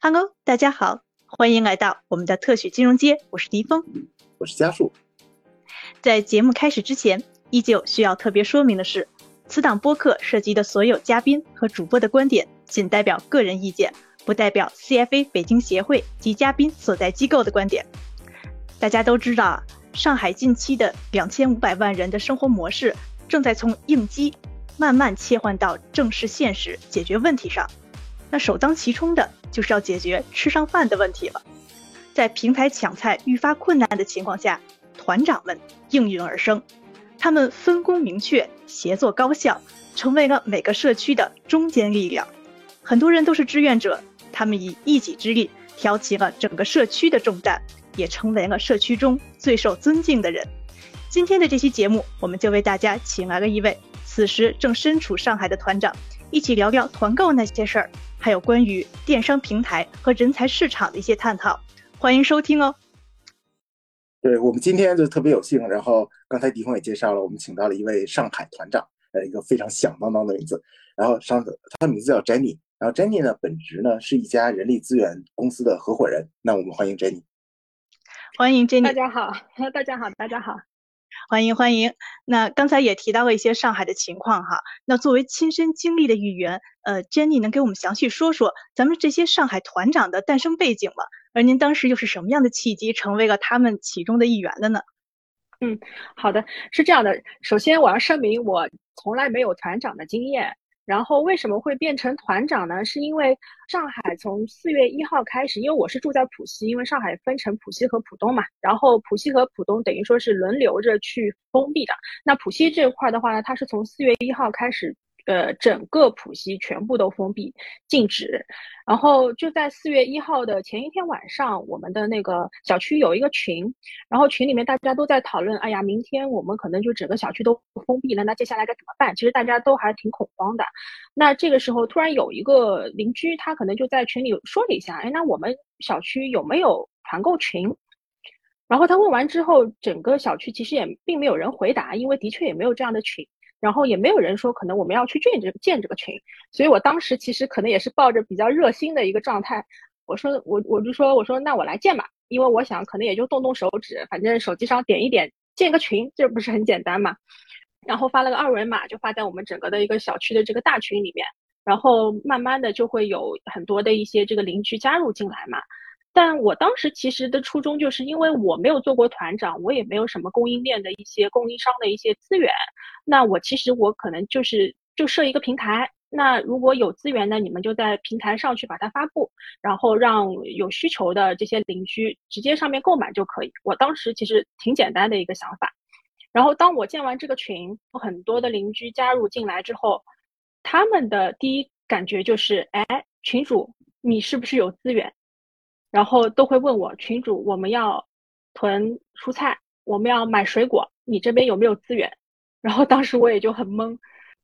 Hello，大家好，欢迎来到我们的特许金融街，我是迪峰，我是家树。在节目开始之前，依旧需要特别说明的是，此档播客涉及的所有嘉宾和主播的观点仅代表个人意见，不代表 CFA 北京协会及嘉宾所在机构的观点。大家都知道啊，上海近期的两千五百万人的生活模式正在从应激慢慢切换到正视现实、解决问题上。那首当其冲的就是要解决吃上饭的问题了。在平台抢菜愈发困难的情况下，团长们应运而生，他们分工明确，协作高效，成为了每个社区的中坚力量。很多人都是志愿者，他们以一己之力挑起了整个社区的重担，也成为了社区中最受尊敬的人。今天的这期节目，我们就为大家请来了一位此时正身处上海的团长，一起聊聊团购那些事儿。还有关于电商平台和人才市场的一些探讨，欢迎收听哦。对我们今天就特别有幸，然后刚才迪峰也介绍了，我们请到了一位上海团长，呃，一个非常响当当的名字。然后上他的名字叫 Jenny，然后 Jenny 呢本职呢是一家人力资源公司的合伙人。那我们欢迎 Jenny。欢迎 Jenny。大家好，大家好，大家好。欢迎欢迎，那刚才也提到了一些上海的情况哈。那作为亲身经历的一员，呃，Jenny 能给我们详细说说咱们这些上海团长的诞生背景吗？而您当时又是什么样的契机成为了他们其中的一员了呢？嗯，好的，是这样的，首先我要声明，我从来没有团长的经验。然后为什么会变成团长呢？是因为上海从四月一号开始，因为我是住在浦西，因为上海分成浦西和浦东嘛，然后浦西和浦东等于说是轮流着去封闭的。那浦西这块的话呢，它是从四月一号开始。呃，整个浦西全部都封闭禁止，然后就在四月一号的前一天晚上，我们的那个小区有一个群，然后群里面大家都在讨论，哎呀，明天我们可能就整个小区都封闭了，那接下来该怎么办？其实大家都还挺恐慌的。那这个时候突然有一个邻居，他可能就在群里说了一下，哎，那我们小区有没有团购群？然后他问完之后，整个小区其实也并没有人回答，因为的确也没有这样的群。然后也没有人说可能我们要去建这建这个群，所以我当时其实可能也是抱着比较热心的一个状态，我说我我就说我说那我来建吧，因为我想可能也就动动手指，反正手机上点一点建个群，这不是很简单嘛？然后发了个二维码，就发在我们整个的一个小区的这个大群里面，然后慢慢的就会有很多的一些这个邻居加入进来嘛。但我当时其实的初衷就是因为我没有做过团长，我也没有什么供应链的一些供应商的一些资源。那我其实我可能就是就设一个平台，那如果有资源呢，你们就在平台上去把它发布，然后让有需求的这些邻居直接上面购买就可以。我当时其实挺简单的一个想法。然后当我建完这个群，很多的邻居加入进来之后，他们的第一感觉就是，哎，群主你是不是有资源？然后都会问我群主，我们要囤蔬菜，我们要买水果，你这边有没有资源？然后当时我也就很懵，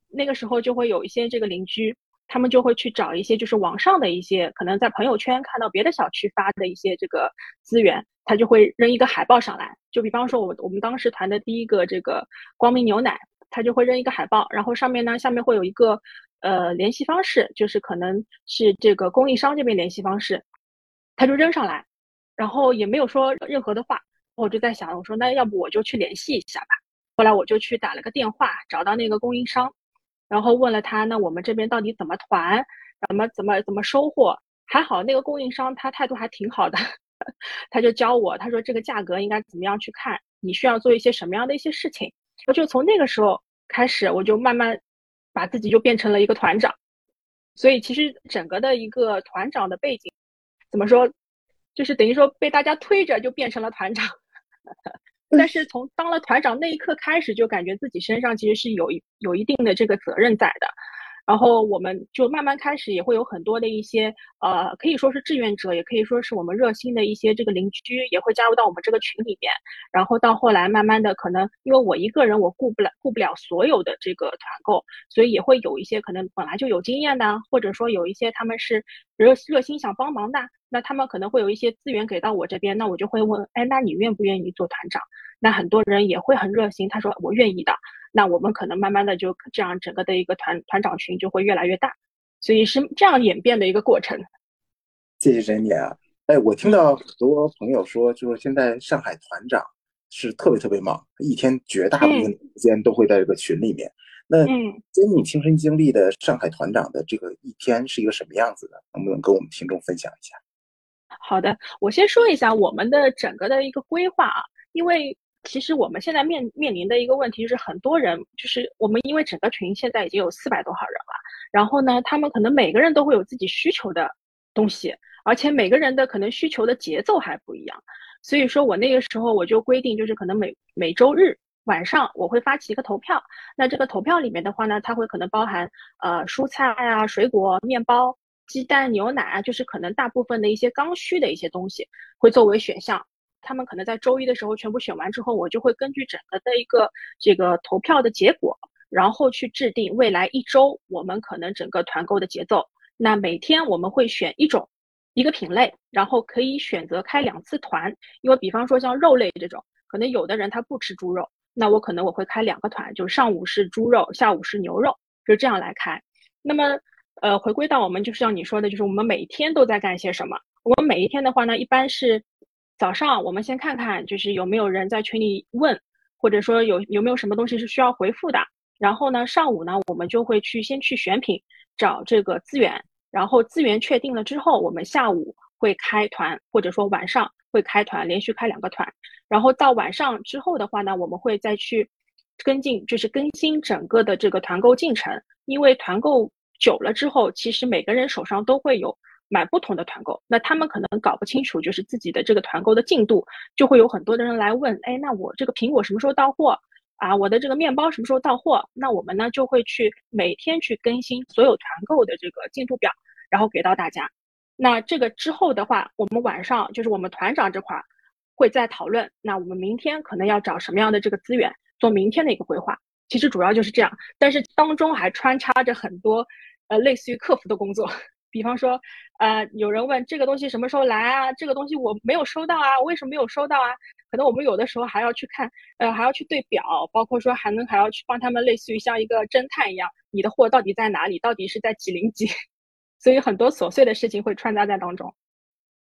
那个时候就会有一些这个邻居，他们就会去找一些就是网上的一些，可能在朋友圈看到别的小区发的一些这个资源，他就会扔一个海报上来，就比方说我我们当时团的第一个这个光明牛奶，他就会扔一个海报，然后上面呢下面会有一个呃联系方式，就是可能是这个供应商这边联系方式。他就扔上来，然后也没有说任何的话，我就在想，我说那要不我就去联系一下吧。后来我就去打了个电话，找到那个供应商，然后问了他，那我们这边到底怎么团，怎么怎么怎么收货？还好那个供应商他态度还挺好的，他就教我，他说这个价格应该怎么样去看，你需要做一些什么样的一些事情。我就从那个时候开始，我就慢慢把自己就变成了一个团长。所以其实整个的一个团长的背景。怎么说，就是等于说被大家推着就变成了团长，但是从当了团长那一刻开始，就感觉自己身上其实是有有一定的这个责任在的。然后我们就慢慢开始，也会有很多的一些呃，可以说是志愿者，也可以说是我们热心的一些这个邻居，也会加入到我们这个群里面。然后到后来，慢慢的可能因为我一个人我顾不了顾不了所有的这个团购，所以也会有一些可能本来就有经验的，或者说有一些他们是热热心想帮忙的，那他们可能会有一些资源给到我这边，那我就会问，哎，那你愿不愿意做团长？那很多人也会很热心，他说我愿意的。那我们可能慢慢的就这样，整个的一个团团长群就会越来越大，所以是这样演变的一个过程。谢谢珍妮啊。哎，我听到很多朋友说，就是现在上海团长是特别特别忙，一天绝大部分时间都会在这个群里面。那珍妮亲身经历的上海团长的这个一天是一个什么样子的？能不能跟我们听众分享一下？好的，我先说一下我们的整个的一个规划啊，因为其实我们现在面面临的一个问题就是，很多人就是我们因为整个群现在已经有四百多号人了，然后呢，他们可能每个人都会有自己需求的东西，而且每个人的可能需求的节奏还不一样，所以说我那个时候我就规定，就是可能每每周日晚上我会发起一个投票，那这个投票里面的话呢，它会可能包含呃蔬菜啊、水果、面包。鸡蛋、牛奶啊，就是可能大部分的一些刚需的一些东西会作为选项。他们可能在周一的时候全部选完之后，我就会根据整个的一个这个投票的结果，然后去制定未来一周我们可能整个团购的节奏。那每天我们会选一种一个品类，然后可以选择开两次团。因为比方说像肉类这种，可能有的人他不吃猪肉，那我可能我会开两个团，就上午是猪肉，下午是牛肉，就这样来开。那么。呃，回归到我们就是像你说的，就是我们每一天都在干些什么。我们每一天的话呢，一般是早上我们先看看，就是有没有人在群里问，或者说有有没有什么东西是需要回复的。然后呢，上午呢，我们就会去先去选品，找这个资源。然后资源确定了之后，我们下午会开团，或者说晚上会开团，连续开两个团。然后到晚上之后的话呢，我们会再去跟进，就是更新整个的这个团购进程，因为团购。久了之后，其实每个人手上都会有买不同的团购，那他们可能搞不清楚，就是自己的这个团购的进度，就会有很多的人来问，哎，那我这个苹果什么时候到货啊？我的这个面包什么时候到货？那我们呢就会去每天去更新所有团购的这个进度表，然后给到大家。那这个之后的话，我们晚上就是我们团长这块会再讨论，那我们明天可能要找什么样的这个资源做明天的一个规划。其实主要就是这样，但是当中还穿插着很多，呃，类似于客服的工作。比方说，呃，有人问这个东西什么时候来啊？这个东西我没有收到啊，为什么没有收到啊？可能我们有的时候还要去看，呃，还要去对表，包括说还能还要去帮他们，类似于像一个侦探一样，你的货到底在哪里？到底是在几零几？所以很多琐碎的事情会穿插在当中。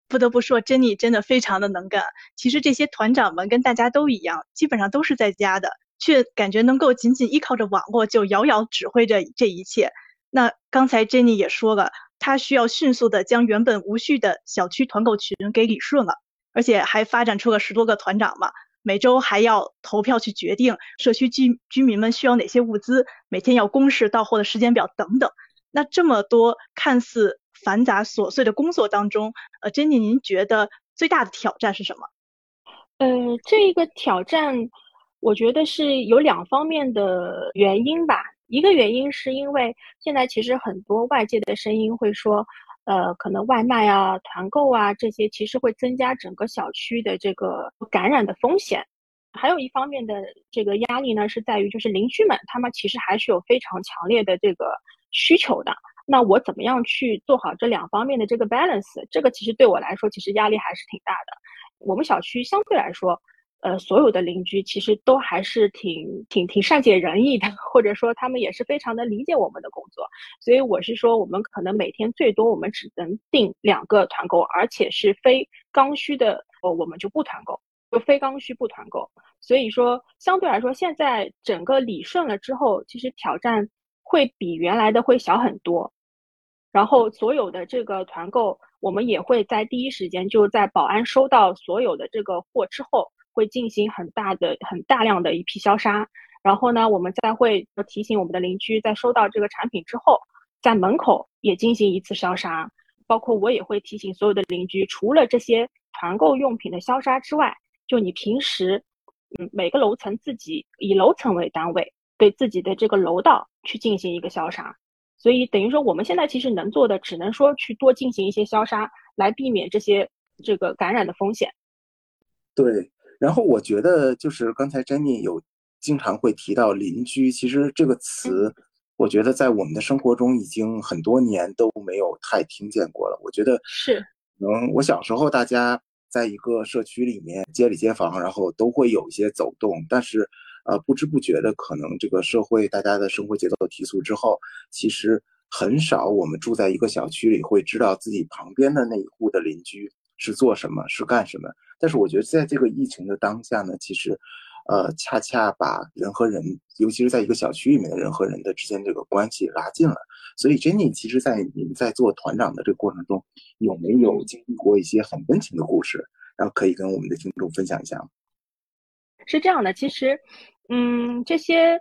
不得不说，珍妮真的非常的能干。其实这些团长们跟大家都一样，基本上都是在家的。却感觉能够仅仅依靠着网络就遥遥指挥着这一切。那刚才 Jenny 也说了，他需要迅速的将原本无序的小区团购群给理顺了，而且还发展出了十多个团长嘛。每周还要投票去决定社区居居民们需要哪些物资，每天要公示到货的时间表等等。那这么多看似繁杂琐碎的工作当中，呃，Jenny，您觉得最大的挑战是什么？呃，这个挑战。我觉得是有两方面的原因吧。一个原因是因为现在其实很多外界的声音会说，呃，可能外卖啊、团购啊这些其实会增加整个小区的这个感染的风险。还有一方面的这个压力呢，是在于就是邻居们他们其实还是有非常强烈的这个需求的。那我怎么样去做好这两方面的这个 balance？这个其实对我来说其实压力还是挺大的。我们小区相对来说。呃，所有的邻居其实都还是挺挺挺善解人意的，或者说他们也是非常的理解我们的工作。所以我是说，我们可能每天最多我们只能订两个团购，而且是非刚需的，哦，我们就不团购，就非刚需不团购。所以说，相对来说，现在整个理顺了之后，其实挑战会比原来的会小很多。然后所有的这个团购，我们也会在第一时间就在保安收到所有的这个货之后。会进行很大的、很大量的一批消杀，然后呢，我们再会提醒我们的邻居，在收到这个产品之后，在门口也进行一次消杀。包括我也会提醒所有的邻居，除了这些团购用品的消杀之外，就你平时，嗯，每个楼层自己以楼层为单位，对自己的这个楼道去进行一个消杀。所以等于说，我们现在其实能做的，只能说去多进行一些消杀，来避免这些这个感染的风险。对。然后我觉得，就是刚才 Jenny 有经常会提到邻居，其实这个词，我觉得在我们的生活中已经很多年都没有太听见过了。我觉得是，能我小时候大家在一个社区里面，街里街坊，然后都会有一些走动，但是呃不知不觉的，可能这个社会大家的生活节奏提速之后，其实很少我们住在一个小区里会知道自己旁边的那一户的邻居是做什么，是干什么。但是我觉得在这个疫情的当下呢，其实，呃，恰恰把人和人，尤其是在一个小区里面的人和人的之间这个关系拉近了。所以，Jenny，其实，在您在做团长的这个过程中，有没有经历过一些很温情的故事？然后可以跟我们的听众分享一下？是这样的，其实，嗯，这些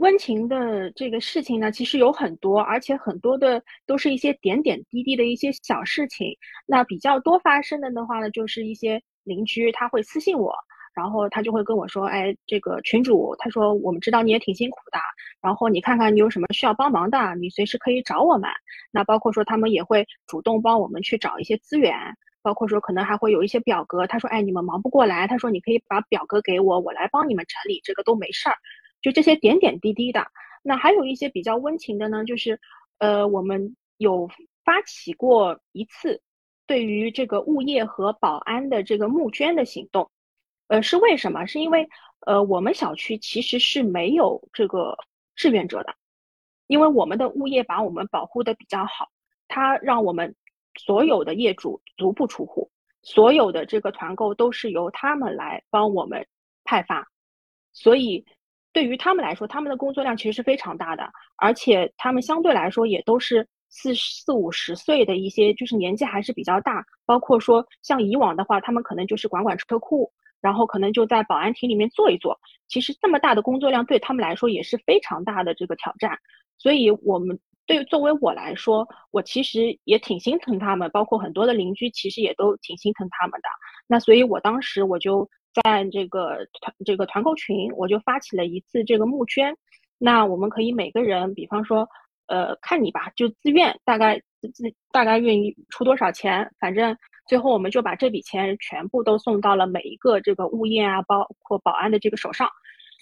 温情的这个事情呢，其实有很多，而且很多的都是一些点点滴滴的一些小事情。那比较多发生的的话呢，就是一些邻居他会私信我。然后他就会跟我说：“哎，这个群主，他说我们知道你也挺辛苦的，然后你看看你有什么需要帮忙的，你随时可以找我们。那包括说他们也会主动帮我们去找一些资源，包括说可能还会有一些表格。他说：哎，你们忙不过来，他说你可以把表格给我，我来帮你们整理，这个都没事儿。就这些点点滴滴的。那还有一些比较温情的呢，就是呃，我们有发起过一次对于这个物业和保安的这个募捐的行动。”呃，是为什么？是因为，呃，我们小区其实是没有这个志愿者的，因为我们的物业把我们保护的比较好，他让我们所有的业主足不出户，所有的这个团购都是由他们来帮我们派发，所以对于他们来说，他们的工作量其实是非常大的，而且他们相对来说也都是四四五十岁的一些，就是年纪还是比较大，包括说像以往的话，他们可能就是管管车库。然后可能就在保安亭里面坐一坐，其实这么大的工作量对他们来说也是非常大的这个挑战，所以我们对作为我来说，我其实也挺心疼他们，包括很多的邻居其实也都挺心疼他们的。那所以我当时我就在这个团这个团购群，我就发起了一次这个募捐，那我们可以每个人，比方说，呃，看你吧，就自愿，大概自大概愿意出多少钱，反正。最后，我们就把这笔钱全部都送到了每一个这个物业啊，包括保安的这个手上。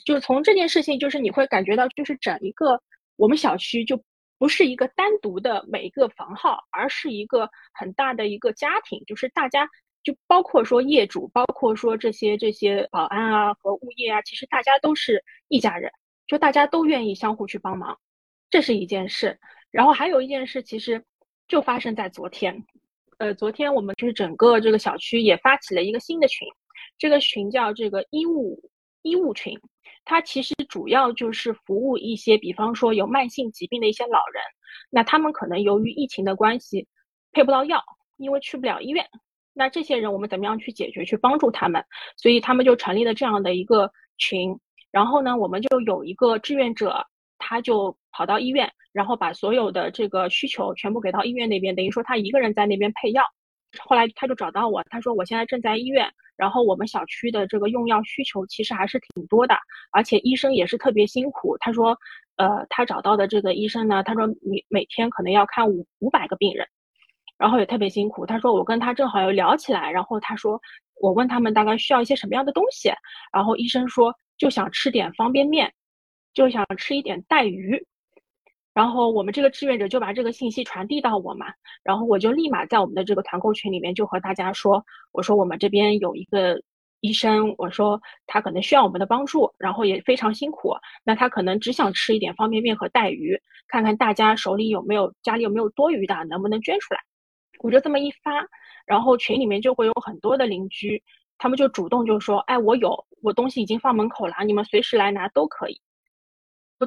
就是从这件事情，就是你会感觉到，就是整一个我们小区就不是一个单独的每一个房号，而是一个很大的一个家庭。就是大家，就包括说业主，包括说这些这些保安啊和物业啊，其实大家都是一家人，就大家都愿意相互去帮忙，这是一件事。然后还有一件事，其实就发生在昨天。呃，昨天我们就是整个这个小区也发起了一个新的群，这个群叫这个医务医务群，它其实主要就是服务一些，比方说有慢性疾病的一些老人，那他们可能由于疫情的关系配不到药，因为去不了医院，那这些人我们怎么样去解决，去帮助他们？所以他们就成立了这样的一个群，然后呢，我们就有一个志愿者。他就跑到医院，然后把所有的这个需求全部给到医院那边，等于说他一个人在那边配药。后来他就找到我，他说我现在正在医院，然后我们小区的这个用药需求其实还是挺多的，而且医生也是特别辛苦。他说，呃，他找到的这个医生呢，他说每每天可能要看五五百个病人，然后也特别辛苦。他说我跟他正好又聊起来，然后他说我问他们大概需要一些什么样的东西，然后医生说就想吃点方便面。就想吃一点带鱼，然后我们这个志愿者就把这个信息传递到我嘛，然后我就立马在我们的这个团购群里面就和大家说，我说我们这边有一个医生，我说他可能需要我们的帮助，然后也非常辛苦，那他可能只想吃一点方便面和带鱼，看看大家手里有没有家里有没有多余的，能不能捐出来？我就这么一发，然后群里面就会有很多的邻居，他们就主动就说，哎，我有，我东西已经放门口了，你们随时来拿都可以。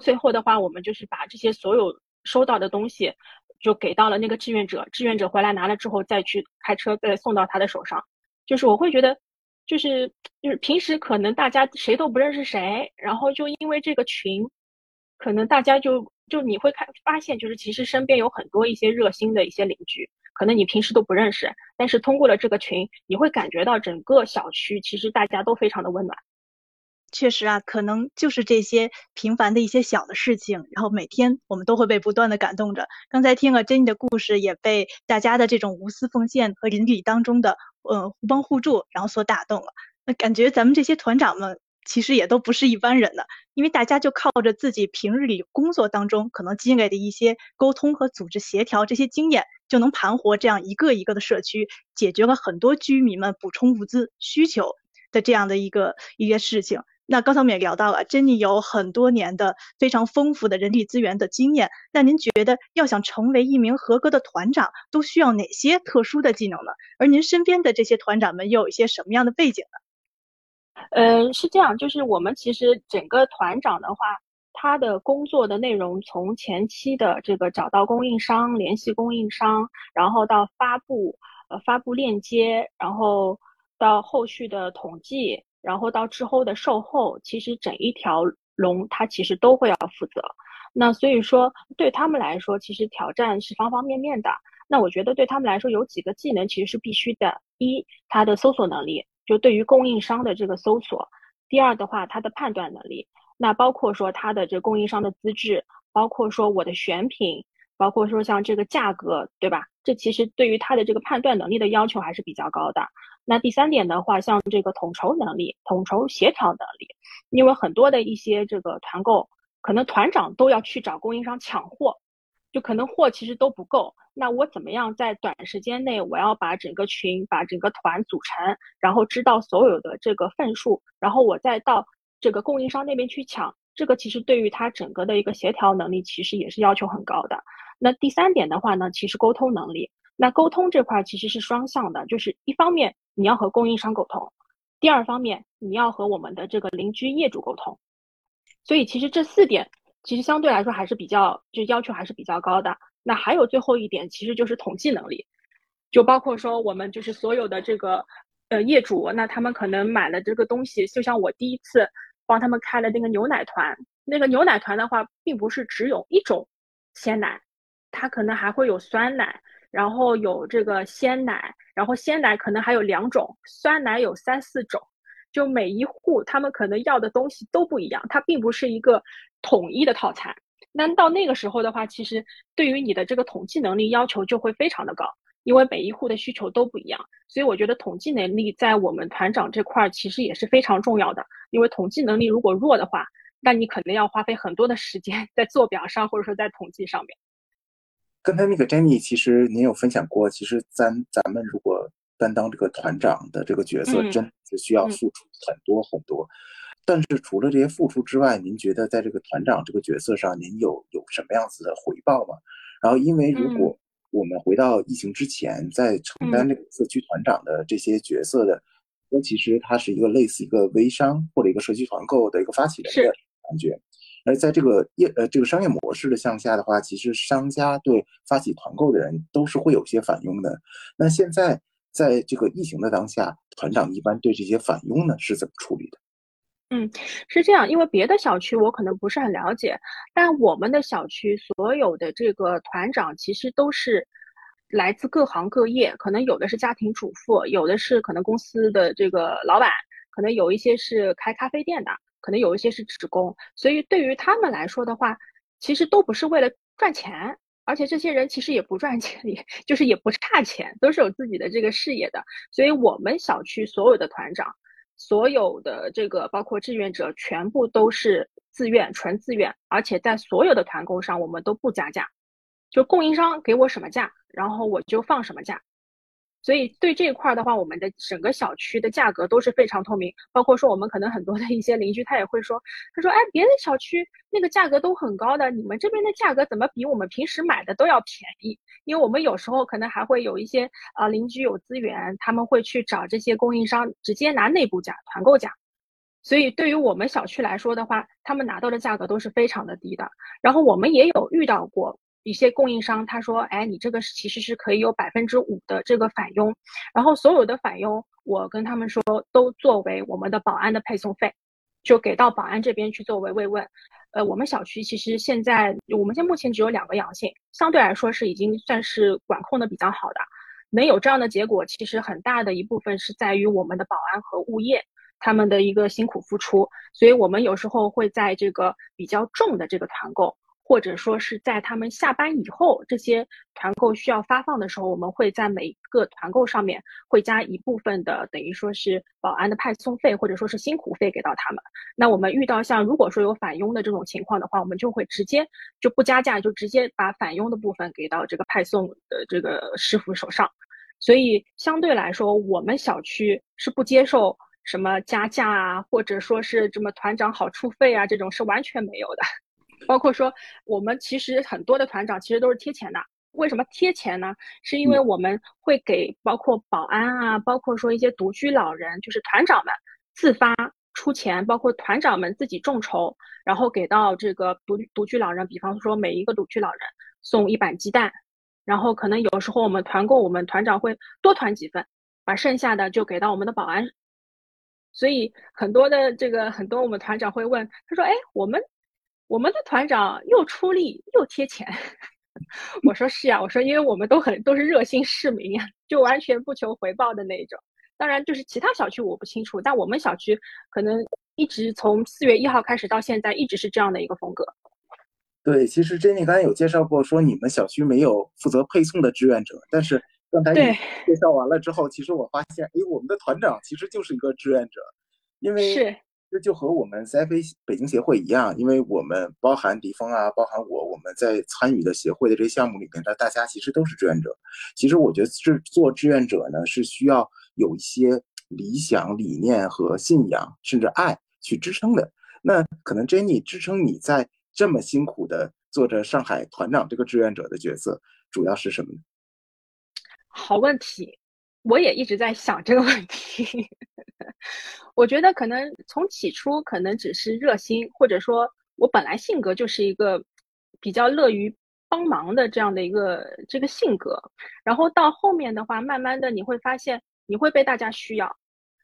最后的话，我们就是把这些所有收到的东西，就给到了那个志愿者。志愿者回来拿了之后，再去开车再送到他的手上。就是我会觉得，就是就是平时可能大家谁都不认识谁，然后就因为这个群，可能大家就就你会看发现，就是其实身边有很多一些热心的一些邻居，可能你平时都不认识，但是通过了这个群，你会感觉到整个小区其实大家都非常的温暖。确实啊，可能就是这些平凡的一些小的事情，然后每天我们都会被不断的感动着。刚才听了珍妮的故事，也被大家的这种无私奉献和邻里当中的呃互帮互助，然后所打动了。那感觉咱们这些团长们其实也都不是一般人的，因为大家就靠着自己平日里工作当中可能积累的一些沟通和组织协调这些经验，就能盘活这样一个一个的社区，解决了很多居民们补充物资需求的这样的一个一些事情。那刚才我们也聊到了，Jenny 有很多年的非常丰富的人力资源的经验。那您觉得要想成为一名合格的团长，都需要哪些特殊的技能呢？而您身边的这些团长们又有一些什么样的背景呢？嗯，是这样，就是我们其实整个团长的话，他的工作的内容从前期的这个找到供应商、联系供应商，然后到发布呃发布链接，然后到后续的统计。然后到之后的售后，其实整一条龙他其实都会要负责。那所以说对他们来说，其实挑战是方方面面的。那我觉得对他们来说有几个技能其实是必须的：一，他的搜索能力，就对于供应商的这个搜索；第二的话，他的判断能力。那包括说他的这供应商的资质，包括说我的选品，包括说像这个价格，对吧？这其实对于他的这个判断能力的要求还是比较高的。那第三点的话，像这个统筹能力、统筹协调能力，因为很多的一些这个团购，可能团长都要去找供应商抢货，就可能货其实都不够。那我怎么样在短时间内，我要把整个群、把整个团组成，然后知道所有的这个份数，然后我再到这个供应商那边去抢，这个其实对于他整个的一个协调能力，其实也是要求很高的。那第三点的话呢，其实沟通能力。那沟通这块其实是双向的，就是一方面你要和供应商沟通，第二方面你要和我们的这个邻居业主沟通，所以其实这四点其实相对来说还是比较就要求还是比较高的。那还有最后一点，其实就是统计能力，就包括说我们就是所有的这个呃业主，那他们可能买了这个东西，就像我第一次帮他们开了那个牛奶团，那个牛奶团的话，并不是只有一种鲜奶，它可能还会有酸奶。然后有这个鲜奶，然后鲜奶可能还有两种，酸奶有三四种，就每一户他们可能要的东西都不一样，它并不是一个统一的套餐。那到那个时候的话，其实对于你的这个统计能力要求就会非常的高，因为每一户的需求都不一样。所以我觉得统计能力在我们团长这块其实也是非常重要的，因为统计能力如果弱的话，那你可能要花费很多的时间在做表上或者说在统计上面。刚才那个 Jenny，其实您有分享过，其实咱咱们如果担当这个团长的这个角色，真是需要付出很多很多。但是除了这些付出之外，您觉得在这个团长这个角色上，您有有什么样子的回报吗？然后，因为如果我们回到疫情之前，在承担这个社区团长的这些角色的，那其实它是一个类似一个微商或者一个社区团购的一个发起人的感觉。而在这个业呃这个商业模式的向下的话，其实商家对发起团购的人都是会有些反佣的。那现在在这个疫情的当下，团长一般对这些反佣呢是怎么处理的？嗯，是这样，因为别的小区我可能不是很了解，但我们的小区所有的这个团长其实都是来自各行各业，可能有的是家庭主妇，有的是可能公司的这个老板，可能有一些是开咖啡店的。可能有一些是职工，所以对于他们来说的话，其实都不是为了赚钱，而且这些人其实也不赚钱，也就是也不差钱，都是有自己的这个事业的。所以我们小区所有的团长，所有的这个包括志愿者，全部都是自愿，纯自愿，而且在所有的团购上我们都不加价，就供应商给我什么价，然后我就放什么价。所以对这一块的话，我们的整个小区的价格都是非常透明，包括说我们可能很多的一些邻居，他也会说，他说，哎，别的小区那个价格都很高的，你们这边的价格怎么比我们平时买的都要便宜？因为我们有时候可能还会有一些啊邻居有资源，他们会去找这些供应商直接拿内部价、团购价，所以对于我们小区来说的话，他们拿到的价格都是非常的低的。然后我们也有遇到过。一些供应商他说，哎，你这个其实是可以有百分之五的这个返佣，然后所有的返佣，我跟他们说都作为我们的保安的配送费，就给到保安这边去作为慰问。呃，我们小区其实现在我们现在目前只有两个阳性，相对来说是已经算是管控的比较好的。能有这样的结果，其实很大的一部分是在于我们的保安和物业他们的一个辛苦付出，所以我们有时候会在这个比较重的这个团购。或者说是在他们下班以后，这些团购需要发放的时候，我们会在每个团购上面会加一部分的，等于说是保安的派送费，或者说是辛苦费给到他们。那我们遇到像如果说有返佣的这种情况的话，我们就会直接就不加价，就直接把返佣的部分给到这个派送的这个师傅手上。所以相对来说，我们小区是不接受什么加价啊，或者说是什么团长好处费啊，这种是完全没有的。包括说我们其实很多的团长其实都是贴钱的。为什么贴钱呢？是因为我们会给包括保安啊，包括说一些独居老人，就是团长们自发出钱，包括团长们自己众筹，然后给到这个独独居老人。比方说每一个独居老人送一板鸡蛋，然后可能有时候我们团购，我们团长会多团几份，把剩下的就给到我们的保安。所以很多的这个很多我们团长会问，他说：“哎，我们我们的团长又出力又贴钱。”我说是呀，我说因为我们都很都是热心市民呀，就完全不求回报的那种。当然，就是其他小区我不清楚，但我们小区可能一直从四月一号开始到现在，一直是这样的一个风格。对，其实 Jenny 刚才有介绍过，说你们小区没有负责配送的志愿者，但是刚才你介绍完了之后，其实我发现，哎，我们的团长其实就是一个志愿者，因为是。这就和我们 CFA 北京协会一样，因为我们包含迪峰啊，包含我，我们在参与的协会的这些项目里面，那大家其实都是志愿者。其实我觉得是做志愿者呢，是需要有一些理想理念和信仰，甚至爱去支撑的。那可能 Jenny 支撑你在这么辛苦的做着上海团长这个志愿者的角色，主要是什么呢？好问题。我也一直在想这个问题，我觉得可能从起初可能只是热心，或者说我本来性格就是一个比较乐于帮忙的这样的一个这个性格，然后到后面的话，慢慢的你会发现你会被大家需要，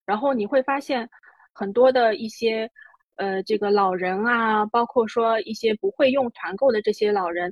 然后你会发现很多的一些呃这个老人啊，包括说一些不会用团购的这些老人，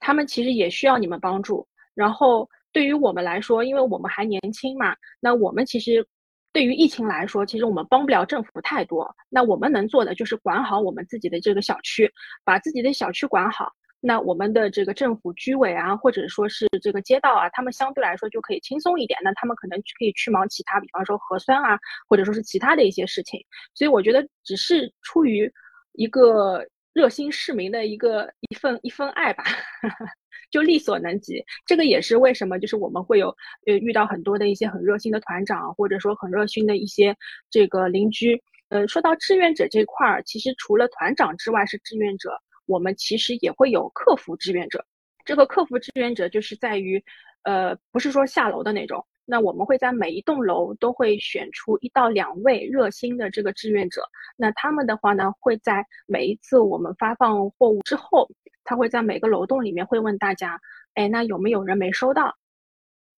他们其实也需要你们帮助，然后。对于我们来说，因为我们还年轻嘛，那我们其实对于疫情来说，其实我们帮不了政府太多。那我们能做的就是管好我们自己的这个小区，把自己的小区管好。那我们的这个政府居委啊，或者说是这个街道啊，他们相对来说就可以轻松一点。那他们可能可以去忙其他，比方说核酸啊，或者说是其他的一些事情。所以我觉得，只是出于一个热心市民的一个一份一份爱吧。就力所能及，这个也是为什么，就是我们会有呃遇到很多的一些很热心的团长，或者说很热心的一些这个邻居。呃，说到志愿者这块儿，其实除了团长之外是志愿者，我们其实也会有客服志愿者。这个客服志愿者就是在于，呃，不是说下楼的那种。那我们会在每一栋楼都会选出一到两位热心的这个志愿者。那他们的话呢，会在每一次我们发放货物之后，他会在每个楼栋里面会问大家，哎，那有没有人没收到？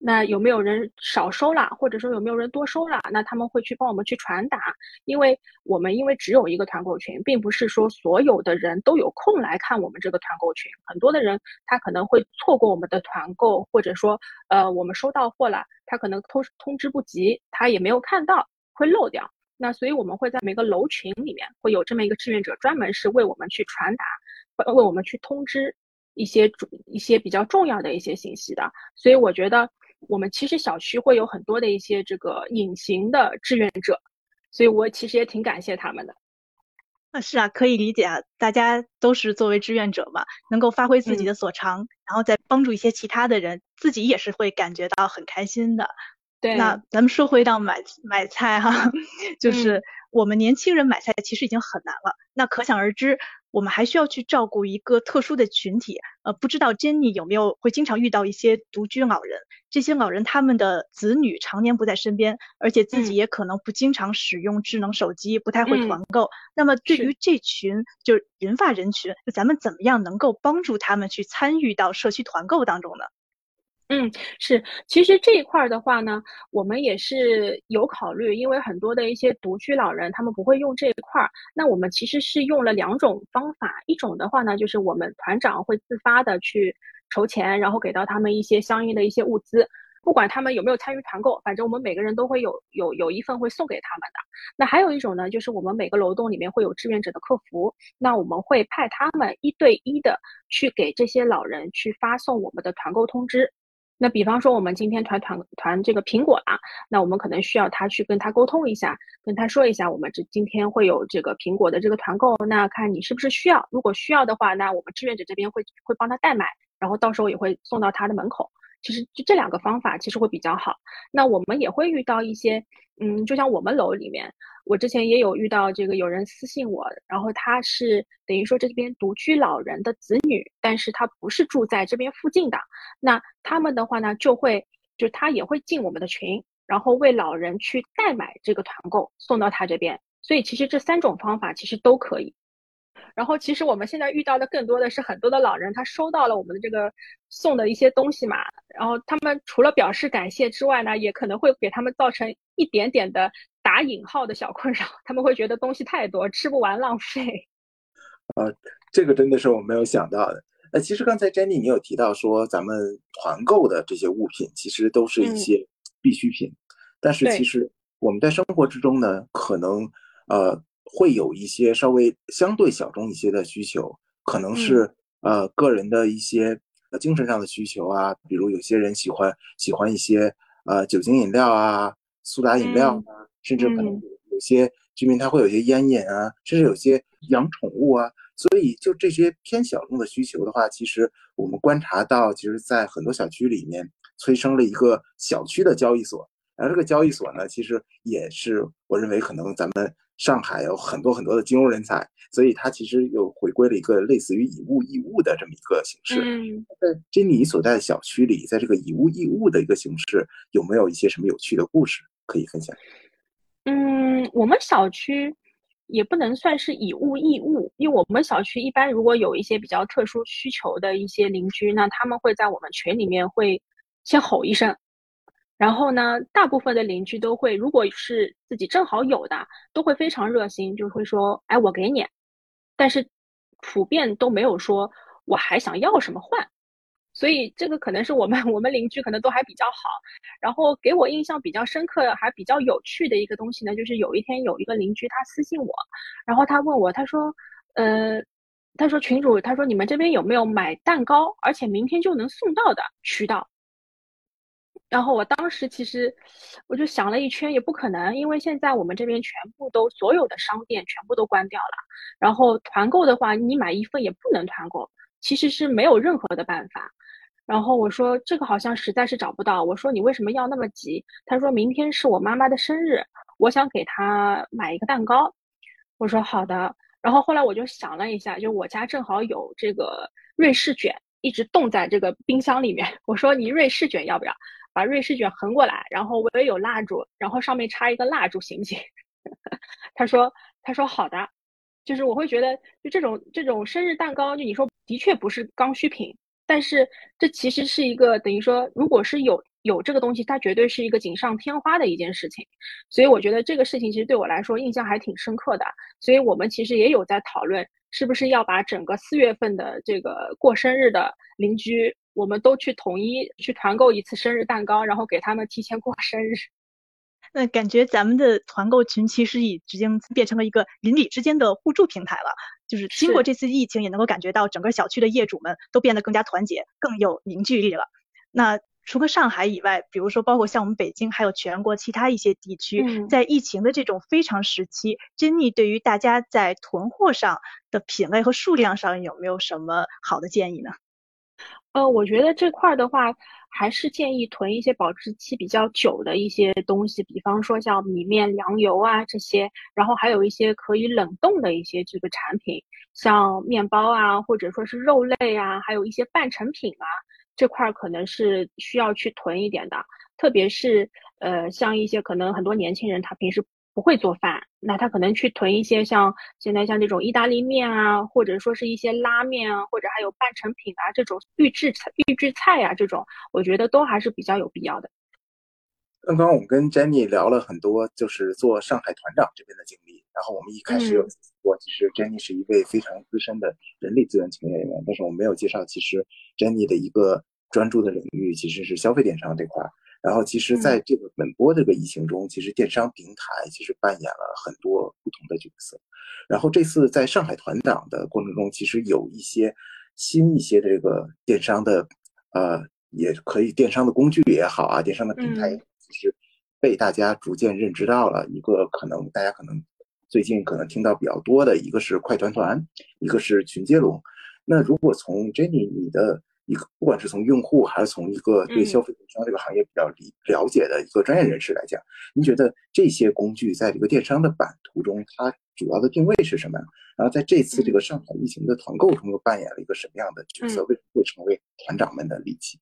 那有没有人少收了，或者说有没有人多收了？那他们会去帮我们去传达，因为我们因为只有一个团购群，并不是说所有的人都有空来看我们这个团购群，很多的人他可能会错过我们的团购，或者说呃我们收到货了，他可能通通知不及，他也没有看到，会漏掉。那所以我们会在每个楼群里面会有这么一个志愿者，专门是为我们去传达，为我们去通知一些主一些比较重要的一些信息的。所以我觉得。我们其实小区会有很多的一些这个隐形的志愿者，所以我其实也挺感谢他们的。啊，是啊，可以理解啊，大家都是作为志愿者嘛，能够发挥自己的所长，然后再帮助一些其他的人，自己也是会感觉到很开心的。对，那咱们说回到买买菜哈，就是我们年轻人买菜其实已经很难了，那可想而知。我们还需要去照顾一个特殊的群体，呃，不知道 Jenny 有没有会经常遇到一些独居老人？这些老人他们的子女常年不在身边，而且自己也可能不经常使用智能手机，不太会团购。那么对于这群就是银发人群，咱们怎么样能够帮助他们去参与到社区团购当中呢？嗯，是，其实这一块的话呢，我们也是有考虑，因为很多的一些独居老人他们不会用这一块儿，那我们其实是用了两种方法，一种的话呢，就是我们团长会自发的去筹钱，然后给到他们一些相应的一些物资，不管他们有没有参与团购，反正我们每个人都会有有有一份会送给他们的。那还有一种呢，就是我们每个楼栋里面会有志愿者的客服，那我们会派他们一对一的去给这些老人去发送我们的团购通知。那比方说，我们今天团团团这个苹果啊，那我们可能需要他去跟他沟通一下，跟他说一下，我们这今天会有这个苹果的这个团购，那看你是不是需要。如果需要的话，那我们志愿者这边会会帮他代买，然后到时候也会送到他的门口。其实就这两个方法其实会比较好。那我们也会遇到一些，嗯，就像我们楼里面，我之前也有遇到这个有人私信我，然后他是等于说这边独居老人的子女，但是他不是住在这边附近的，那他们的话呢，就会就他也会进我们的群，然后为老人去代买这个团购送到他这边。所以其实这三种方法其实都可以。然后其实我们现在遇到的更多的是很多的老人，他收到了我们的这个送的一些东西嘛，然后他们除了表示感谢之外呢，也可能会给他们造成一点点的打引号的小困扰，他们会觉得东西太多，吃不完浪费。呃，这个真的是我没有想到的。呃，其实刚才 Jenny 你有提到说咱们团购的这些物品其实都是一些必需品，但是其实我们在生活之中呢，可能呃。会有一些稍微相对小众一些的需求，可能是呃个人的一些呃精神上的需求啊，比如有些人喜欢喜欢一些呃酒精饮料啊、苏打饮料啊，甚至可能有些居民他会有些烟瘾啊，甚至有些养宠物啊，所以就这些偏小众的需求的话，其实我们观察到，其实在很多小区里面催生了一个小区的交易所，而这个交易所呢，其实也是我认为可能咱们。上海有很多很多的金融人才，所以它其实又回归了一个类似于以物易物的这么一个形式。嗯，在经理所在的小区里，在这个以物易物的一个形式，有没有一些什么有趣的故事可以分享？嗯，我们小区也不能算是以物易物，因为我们小区一般如果有一些比较特殊需求的一些邻居，那他们会在我们群里面会先吼一声。然后呢，大部分的邻居都会，如果是自己正好有的，都会非常热心，就会说：“哎，我给你。”但是普遍都没有说我还想要什么换，所以这个可能是我们 我们邻居可能都还比较好。然后给我印象比较深刻还比较有趣的一个东西呢，就是有一天有一个邻居他私信我，然后他问我，他说：“呃，他说群主，他说你们这边有没有买蛋糕，而且明天就能送到的渠道？”然后我当时其实我就想了一圈，也不可能，因为现在我们这边全部都所有的商店全部都关掉了。然后团购的话，你买一份也不能团购，其实是没有任何的办法。然后我说这个好像实在是找不到。我说你为什么要那么急？他说明天是我妈妈的生日，我想给她买一个蛋糕。我说好的。然后后来我就想了一下，就我家正好有这个瑞士卷，一直冻在这个冰箱里面。我说你瑞士卷要不要？把瑞士卷横过来，然后我也有蜡烛，然后上面插一个蜡烛，行不行？他说，他说好的，就是我会觉得，就这种这种生日蛋糕，就你说的确不是刚需品，但是这其实是一个等于说，如果是有有这个东西，它绝对是一个锦上添花的一件事情。所以我觉得这个事情其实对我来说印象还挺深刻的。所以我们其实也有在讨论，是不是要把整个四月份的这个过生日的邻居。我们都去统一去团购一次生日蛋糕，然后给他们提前过生日。那感觉咱们的团购群其实已经变成了一个邻里之间的互助平台了。就是经过这次疫情，也能够感觉到整个小区的业主们都变得更加团结，更有凝聚力了。那除了上海以外，比如说包括像我们北京，还有全国其他一些地区，在疫情的这种非常时期，珍妮对于大家在囤货上的品类和数量上有没有什么好的建议呢？呃，我觉得这块的话，还是建议囤一些保质期比较久的一些东西，比方说像米面粮油啊这些，然后还有一些可以冷冻的一些这个产品，像面包啊，或者说是肉类啊，还有一些半成品啊，这块可能是需要去囤一点的，特别是呃，像一些可能很多年轻人他平时。不会做饭，那他可能去囤一些像现在像这种意大利面啊，或者说是一些拉面啊，或者还有半成品啊这种预制菜、预制菜啊这种，我觉得都还是比较有必要的。刚刚我们跟 Jenny 聊了很多，就是做上海团长这边的经历。然后我们一开始有我，其实 Jenny 是一位非常资深的人力资源从业人员，但是我们没有介绍，其实 Jenny 的一个专注的领域其实是消费电商这块。然后，其实在这个本波这个疫情中，其实电商平台其实扮演了很多不同的角色。然后这次在上海团长的过程中，其实有一些新一些这个电商的，呃，也可以电商的工具也好啊，电商的平台其实被大家逐渐认知到了。一个可能大家可能最近可能听到比较多的一个是快团团，一个是群接龙。那如果从 Jenny 你的一个不管是从用户还是从一个对消费电商这个行业比较理了解的一个专业人士来讲，您觉得这些工具在这个电商的版图中，它主要的定位是什么？然后在这次这个上海疫情的团购中，又扮演了一个什么样的角色？为什么会成为团长们的利器？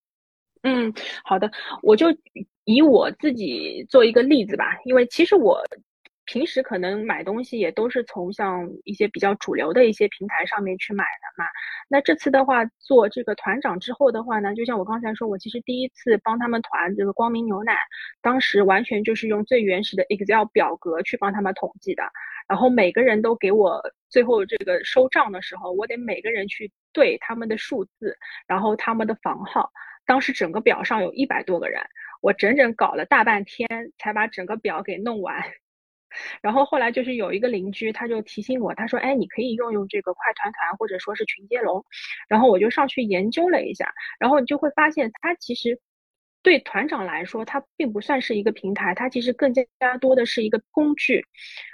嗯，好的，我就以我自己做一个例子吧，因为其实我。平时可能买东西也都是从像一些比较主流的一些平台上面去买的嘛。那这次的话做这个团长之后的话呢，就像我刚才说，我其实第一次帮他们团这个光明牛奶，当时完全就是用最原始的 Excel 表格去帮他们统计的。然后每个人都给我最后这个收账的时候，我得每个人去对他们的数字，然后他们的房号。当时整个表上有一百多个人，我整整搞了大半天才把整个表给弄完。然后后来就是有一个邻居，他就提醒我，他说：“哎，你可以用用这个快团团或者说是群接龙。”然后我就上去研究了一下，然后你就会发现，它其实对团长来说，它并不算是一个平台，它其实更加多的是一个工具，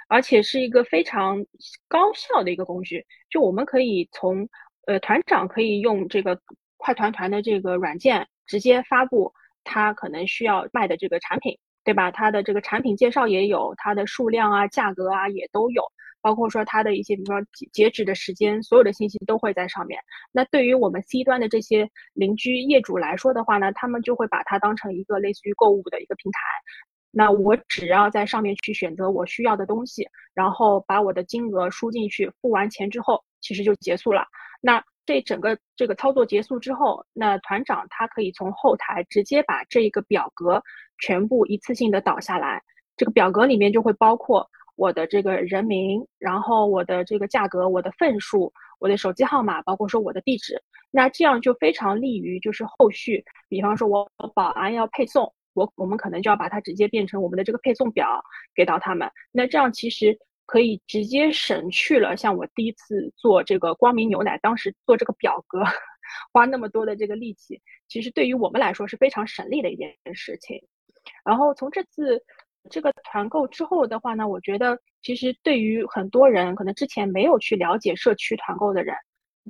而且是一个非常高效的一个工具。就我们可以从呃团长可以用这个快团团的这个软件直接发布他可能需要卖的这个产品。对吧？它的这个产品介绍也有，它的数量啊、价格啊也都有，包括说它的一些，比如说截止的时间，所有的信息都会在上面。那对于我们 C 端的这些邻居业主来说的话呢，他们就会把它当成一个类似于购物的一个平台。那我只要在上面去选择我需要的东西，然后把我的金额输进去，付完钱之后，其实就结束了。那这整个这个操作结束之后，那团长他可以从后台直接把这一个表格全部一次性的导下来。这个表格里面就会包括我的这个人名，然后我的这个价格、我的份数、我的手机号码，包括说我的地址。那这样就非常利于就是后续，比方说我保安要配送，我我们可能就要把它直接变成我们的这个配送表给到他们。那这样其实。可以直接省去了像我第一次做这个光明牛奶，当时做这个表格 花那么多的这个力气，其实对于我们来说是非常省力的一件事情。然后从这次这个团购之后的话呢，我觉得其实对于很多人可能之前没有去了解社区团购的人，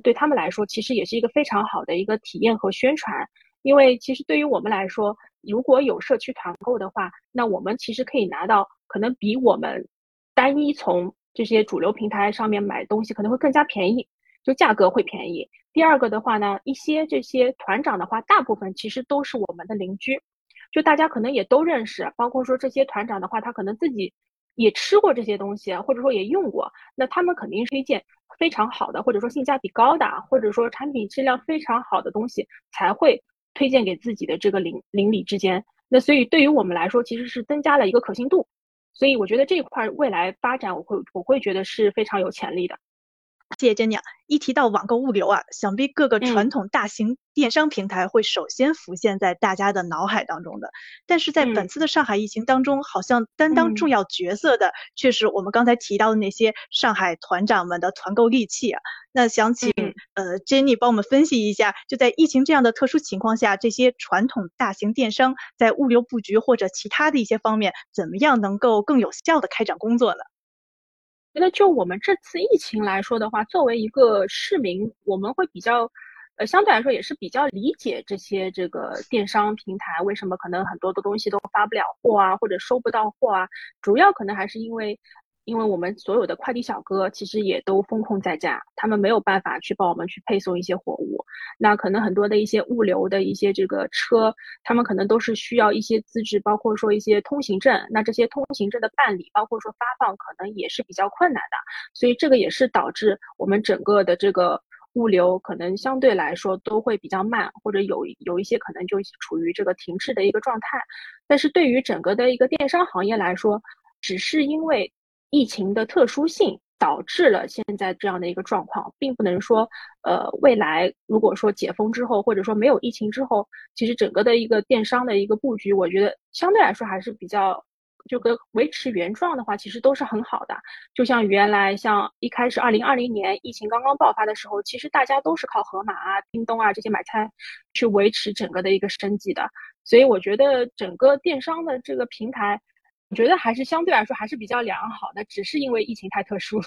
对他们来说其实也是一个非常好的一个体验和宣传。因为其实对于我们来说，如果有社区团购的话，那我们其实可以拿到可能比我们。单一从这些主流平台上面买东西可能会更加便宜，就价格会便宜。第二个的话呢，一些这些团长的话，大部分其实都是我们的邻居，就大家可能也都认识。包括说这些团长的话，他可能自己也吃过这些东西，或者说也用过，那他们肯定推荐非常好的，或者说性价比高的，或者说产品质量非常好的东西，才会推荐给自己的这个邻邻里之间。那所以对于我们来说，其实是增加了一个可信度。所以我觉得这一块未来发展，我会我会觉得是非常有潜力的。谢谢 Jenny。一提到网购物流啊，想必各个传统大型电商平台会首先浮现在大家的脑海当中的。但是在本次的上海疫情当中，好像担当重要角色的却是我们刚才提到的那些上海团长们的团购利器啊。那想请呃 Jenny 帮我们分析一下，就在疫情这样的特殊情况下，这些传统大型电商在物流布局或者其他的一些方面，怎么样能够更有效的开展工作呢？觉得就我们这次疫情来说的话，作为一个市民，我们会比较，呃，相对来说也是比较理解这些这个电商平台为什么可能很多的东西都发不了货啊，或者收不到货啊，主要可能还是因为。因为我们所有的快递小哥其实也都封控在家，他们没有办法去帮我们去配送一些货物。那可能很多的一些物流的一些这个车，他们可能都是需要一些资质，包括说一些通行证。那这些通行证的办理，包括说发放，可能也是比较困难的。所以这个也是导致我们整个的这个物流可能相对来说都会比较慢，或者有有一些可能就处于这个停滞的一个状态。但是对于整个的一个电商行业来说，只是因为。疫情的特殊性导致了现在这样的一个状况，并不能说，呃，未来如果说解封之后，或者说没有疫情之后，其实整个的一个电商的一个布局，我觉得相对来说还是比较，就跟维持原状的话，其实都是很好的。就像原来像一开始二零二零年疫情刚刚爆发的时候，其实大家都是靠盒马啊、叮咚啊这些买菜去维持整个的一个生计的。所以我觉得整个电商的这个平台。我觉得还是相对来说还是比较良好的，只是因为疫情太特殊。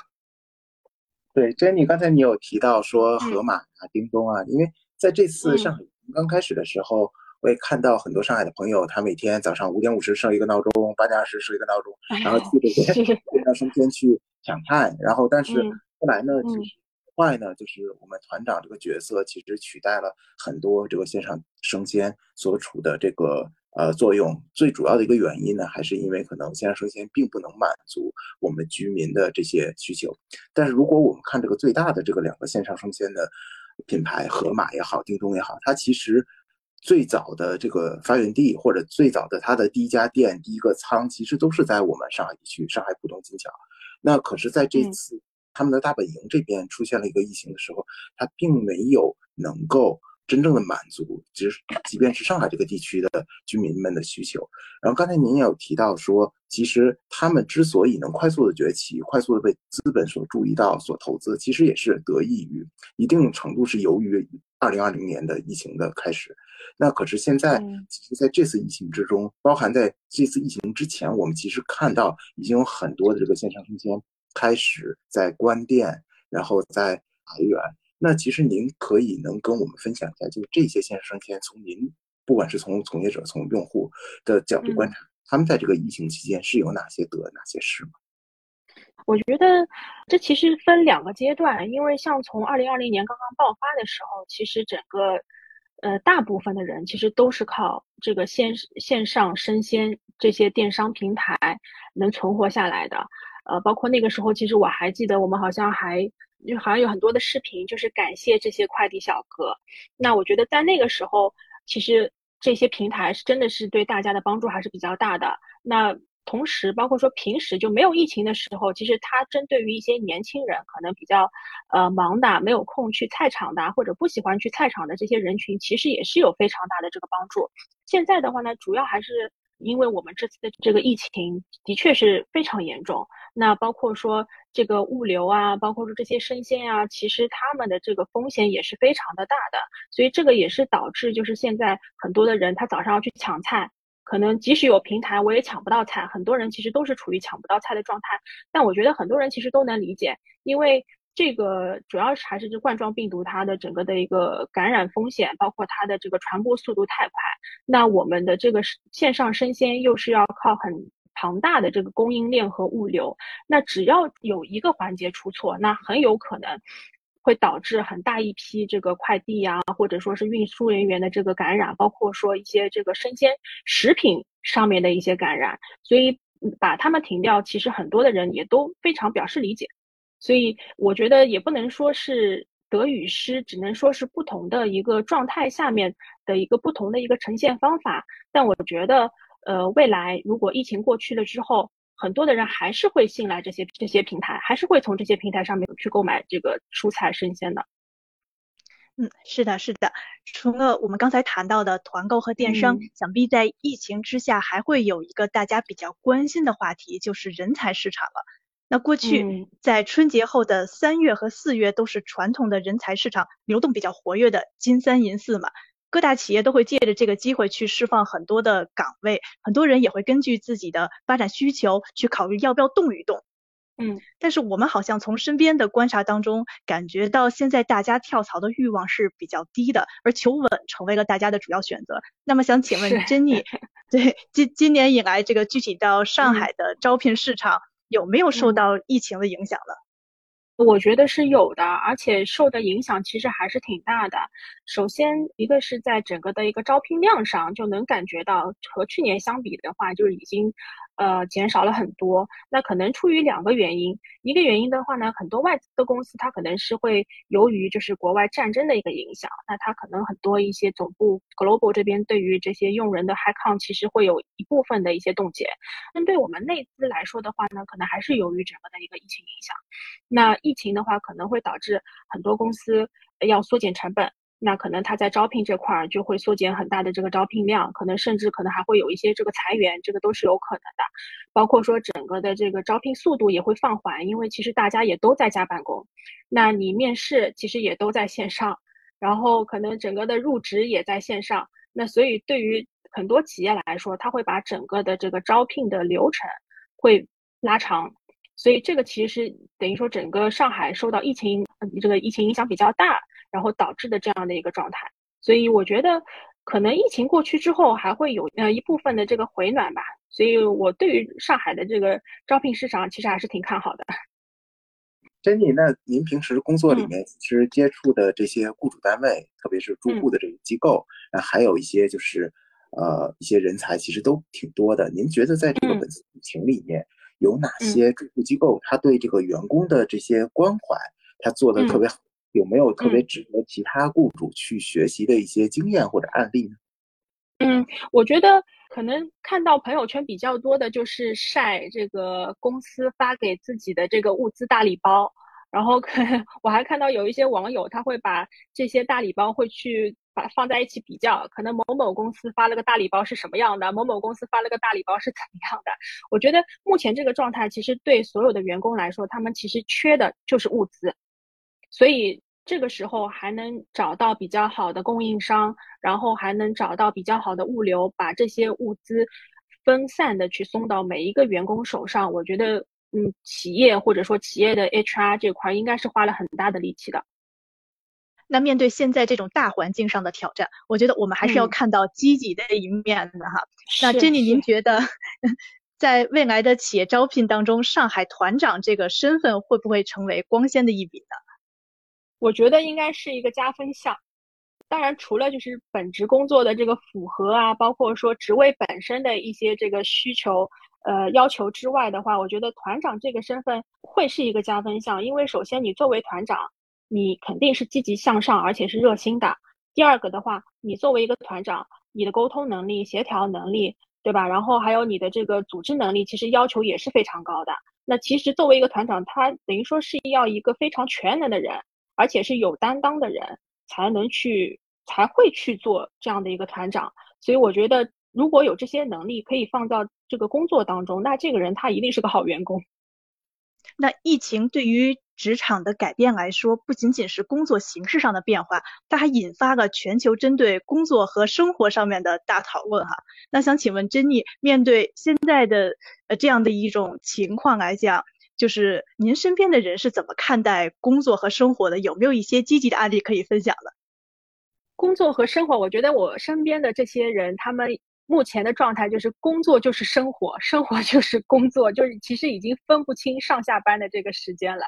对，Jenny，刚才你有提到说盒马啊、叮咚啊，因为在这次上海刚开始的时候，我也看到很多上海的朋友，他每天早上五点五十设一个闹钟，八点二十设一个闹钟，然后去这个线上生鲜去抢菜。然后，但是后来呢，就是坏呢，就是我们团长这个角色其实取代了很多这个线上生鲜所处的这个。呃，作用最主要的一个原因呢，还是因为可能线上生鲜并不能满足我们居民的这些需求。但是如果我们看这个最大的这个两个线上生鲜的品牌，盒马也好，叮咚也好，它其实最早的这个发源地或者最早的它的第一家店、第一个仓，其实都是在我们上海地区，上海浦东金桥。那可是在这次他们的大本营这边出现了一个疫情的时候，它并没有能够。真正的满足，其实即便是上海这个地区的居民们的需求。然后刚才您也有提到说，其实他们之所以能快速的崛起，快速的被资本所注意到、所投资，其实也是得益于一定程度是由于二零二零年的疫情的开始。那可是现在，其实在这次疫情之中，包含在这次疫情之前，我们其实看到已经有很多的这个线上空间开始在关店，然后在裁员。那其实您可以能跟我们分享一下，就是这些线上生鲜，从您不管是从从业者、从用户的角度观察，他们在这个疫情期间是有哪些得、哪些失吗？我觉得这其实分两个阶段，因为像从二零二零年刚刚爆发的时候，其实整个呃大部分的人其实都是靠这个线线上生鲜这些电商平台能存活下来的。呃，包括那个时候，其实我还记得，我们好像还。就好像有很多的视频，就是感谢这些快递小哥。那我觉得在那个时候，其实这些平台是真的是对大家的帮助还是比较大的。那同时，包括说平时就没有疫情的时候，其实它针对于一些年轻人可能比较呃忙的、没有空去菜场的，或者不喜欢去菜场的这些人群，其实也是有非常大的这个帮助。现在的话呢，主要还是。因为我们这次的这个疫情的确是非常严重，那包括说这个物流啊，包括说这些生鲜啊，其实他们的这个风险也是非常的大的，所以这个也是导致就是现在很多的人他早上要去抢菜，可能即使有平台我也抢不到菜，很多人其实都是处于抢不到菜的状态。但我觉得很多人其实都能理解，因为。这个主要是还是这冠状病毒它的整个的一个感染风险，包括它的这个传播速度太快。那我们的这个线上生鲜又是要靠很庞大的这个供应链和物流，那只要有一个环节出错，那很有可能会导致很大一批这个快递呀，或者说是运输人员的这个感染，包括说一些这个生鲜食品上面的一些感染。所以把他们停掉，其实很多的人也都非常表示理解。所以我觉得也不能说是得与失，只能说是不同的一个状态下面的一个不同的一个呈现方法。但我觉得，呃，未来如果疫情过去了之后，很多的人还是会信赖这些这些平台，还是会从这些平台上面去购买这个蔬菜生鲜的。嗯，是的，是的。除了我们刚才谈到的团购和电商，想必在疫情之下还会有一个大家比较关心的话题，就是人才市场了。那过去在春节后的三月和四月都是传统的人才市场流动比较活跃的金三银四嘛，各大企业都会借着这个机会去释放很多的岗位，很多人也会根据自己的发展需求去考虑要不要动一动。嗯，但是我们好像从身边的观察当中感觉到，现在大家跳槽的欲望是比较低的，而求稳成为了大家的主要选择。那么想请问珍妮，对今今年以来这个具体到上海的招聘市场。有没有受到疫情的影响呢？我觉得是有的，而且受的影响其实还是挺大的。首先，一个是在整个的一个招聘量上，就能感觉到和去年相比的话，就是已经。呃，减少了很多。那可能出于两个原因，一个原因的话呢，很多外资的公司它可能是会由于就是国外战争的一个影响，那它可能很多一些总部 global 这边对于这些用人的 high count 其实会有一部分的一些冻结。针对我们内资来说的话呢，可能还是由于整个的一个疫情影响。那疫情的话可能会导致很多公司要缩减成本。那可能他在招聘这块儿就会缩减很大的这个招聘量，可能甚至可能还会有一些这个裁员，这个都是有可能的。包括说整个的这个招聘速度也会放缓，因为其实大家也都在家办公，那你面试其实也都在线上，然后可能整个的入职也在线上，那所以对于很多企业来说，他会把整个的这个招聘的流程会拉长，所以这个其实等于说整个上海受到疫情这个疫情影响比较大。然后导致的这样的一个状态。所以我觉得，可能疫情过去之后，还会有呃一部分的这个回暖吧。所以我对于上海的这个招聘市场，其实还是挺看好的。Jenny，那您平时工作里面其实接触的这些雇主单位，特别是住户的这个机构，那还有一些就是呃一些人才，其实都挺多的。您觉得在这个本次疫情里面，有哪些住户机构，他对这个员工的这些关怀，他做的特别好？有没有特别值得其他雇主去学习的一些经验或者案例呢？嗯，我觉得可能看到朋友圈比较多的就是晒这个公司发给自己的这个物资大礼包，然后可我还看到有一些网友他会把这些大礼包会去把放在一起比较，可能某某公司发了个大礼包是什么样的，某某公司发了个大礼包是怎么样的。我觉得目前这个状态其实对所有的员工来说，他们其实缺的就是物资，所以。这个时候还能找到比较好的供应商，然后还能找到比较好的物流，把这些物资分散的去送到每一个员工手上。我觉得，嗯，企业或者说企业的 HR 这块应该是花了很大的力气的。那面对现在这种大环境上的挑战，我觉得我们还是要看到积极的一面的哈。那 Jenny，您觉得 在未来的企业招聘当中，上海团长这个身份会不会成为光鲜的一笔呢？我觉得应该是一个加分项，当然除了就是本职工作的这个符合啊，包括说职位本身的一些这个需求呃要求之外的话，我觉得团长这个身份会是一个加分项，因为首先你作为团长，你肯定是积极向上而且是热心的。第二个的话，你作为一个团长，你的沟通能力、协调能力，对吧？然后还有你的这个组织能力，其实要求也是非常高的。那其实作为一个团长，他等于说是要一个非常全能的人。而且是有担当的人才能去，才会去做这样的一个团长。所以我觉得，如果有这些能力可以放到这个工作当中，那这个人他一定是个好员工。那疫情对于职场的改变来说，不仅仅是工作形式上的变化，它还引发了全球针对工作和生活上面的大讨论哈。那想请问珍妮，面对现在的呃这样的一种情况来讲。就是您身边的人是怎么看待工作和生活的？有没有一些积极的案例可以分享的？工作和生活，我觉得我身边的这些人，他们目前的状态就是工作就是生活，生活就是工作，就是其实已经分不清上下班的这个时间了。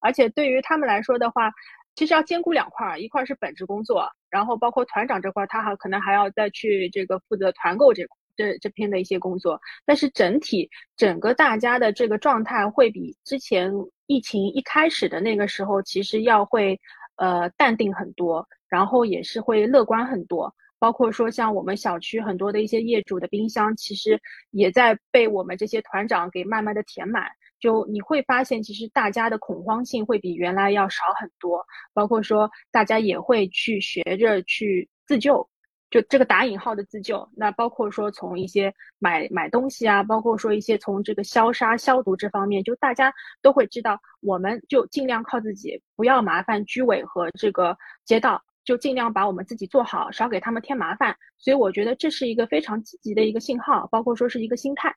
而且对于他们来说的话，其实要兼顾两块，一块是本职工作，然后包括团长这块，他还可能还要再去这个负责团购这块。这这篇的一些工作，但是整体整个大家的这个状态会比之前疫情一开始的那个时候，其实要会呃淡定很多，然后也是会乐观很多。包括说像我们小区很多的一些业主的冰箱，其实也在被我们这些团长给慢慢的填满。就你会发现，其实大家的恐慌性会比原来要少很多。包括说大家也会去学着去自救。就这个打引号的自救，那包括说从一些买买东西啊，包括说一些从这个消杀消毒这方面，就大家都会知道，我们就尽量靠自己，不要麻烦居委和这个街道，就尽量把我们自己做好，少给他们添麻烦。所以我觉得这是一个非常积极的一个信号，包括说是一个心态。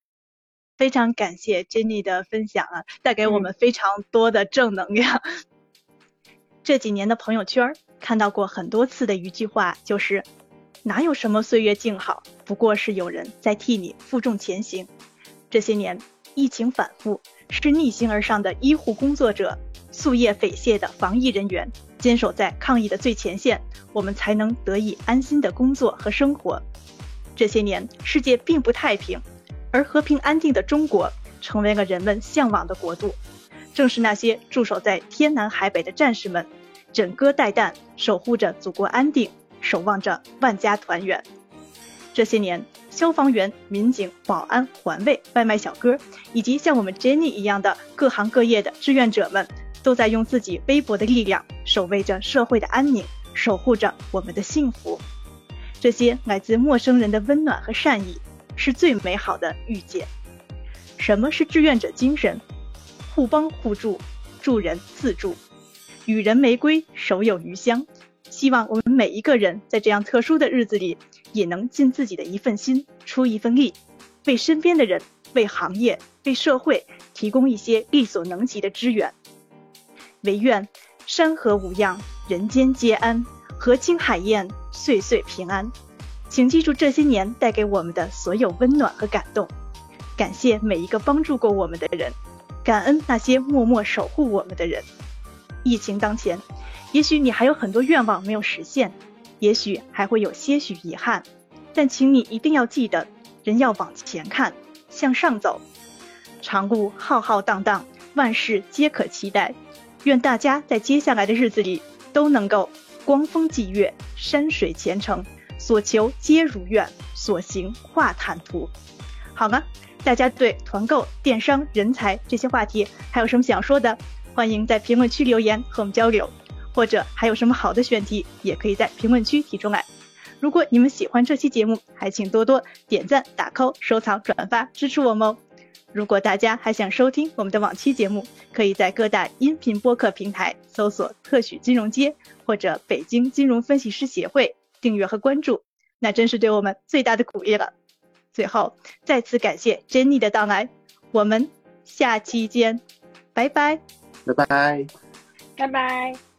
非常感谢 Jenny 的分享啊，带给我们非常多的正能量。这几年的朋友圈看到过很多次的一句话，就是。哪有什么岁月静好，不过是有人在替你负重前行。这些年，疫情反复，是逆行而上的医护工作者，夙夜匪懈的防疫人员，坚守在抗疫的最前线，我们才能得以安心的工作和生活。这些年，世界并不太平，而和平安定的中国，成为了人们向往的国度。正是那些驻守在天南海北的战士们，枕戈待旦，守护着祖国安定。守望着万家团圆。这些年，消防员、民警、保安、环卫、外卖小哥，以及像我们 Jenny 一样的各行各业的志愿者们，都在用自己微薄的力量，守卫着社会的安宁，守护着我们的幸福。这些来自陌生人的温暖和善意，是最美好的遇见。什么是志愿者精神？互帮互助，助人自助，与人玫瑰，手有余香。希望我们每一个人在这样特殊的日子里，也能尽自己的一份心，出一份力，为身边的人、为行业、为社会提供一些力所能及的支援。唯愿山河无恙，人间皆安，河清海晏，岁岁平安。请记住这些年带给我们的所有温暖和感动，感谢每一个帮助过我们的人，感恩那些默默守护我们的人。疫情当前，也许你还有很多愿望没有实现，也许还会有些许遗憾，但请你一定要记得，人要往前看，向上走。长路浩浩荡荡，万事皆可期待。愿大家在接下来的日子里都能够光风霁月，山水前程，所求皆如愿，所行化坦途。好吗？大家对团购、电商、人才这些话题还有什么想说的？欢迎在评论区留言和我们交流，或者还有什么好的选题，也可以在评论区提出来。如果你们喜欢这期节目，还请多多点赞、打 call、收藏、转发，支持我们哦。如果大家还想收听我们的往期节目，可以在各大音频播客平台搜索“特许金融街”或者“北京金融分析师协会”订阅和关注，那真是对我们最大的鼓励了。最后，再次感谢 Jenny 的到来，我们下期见，拜拜，拜拜，拜拜。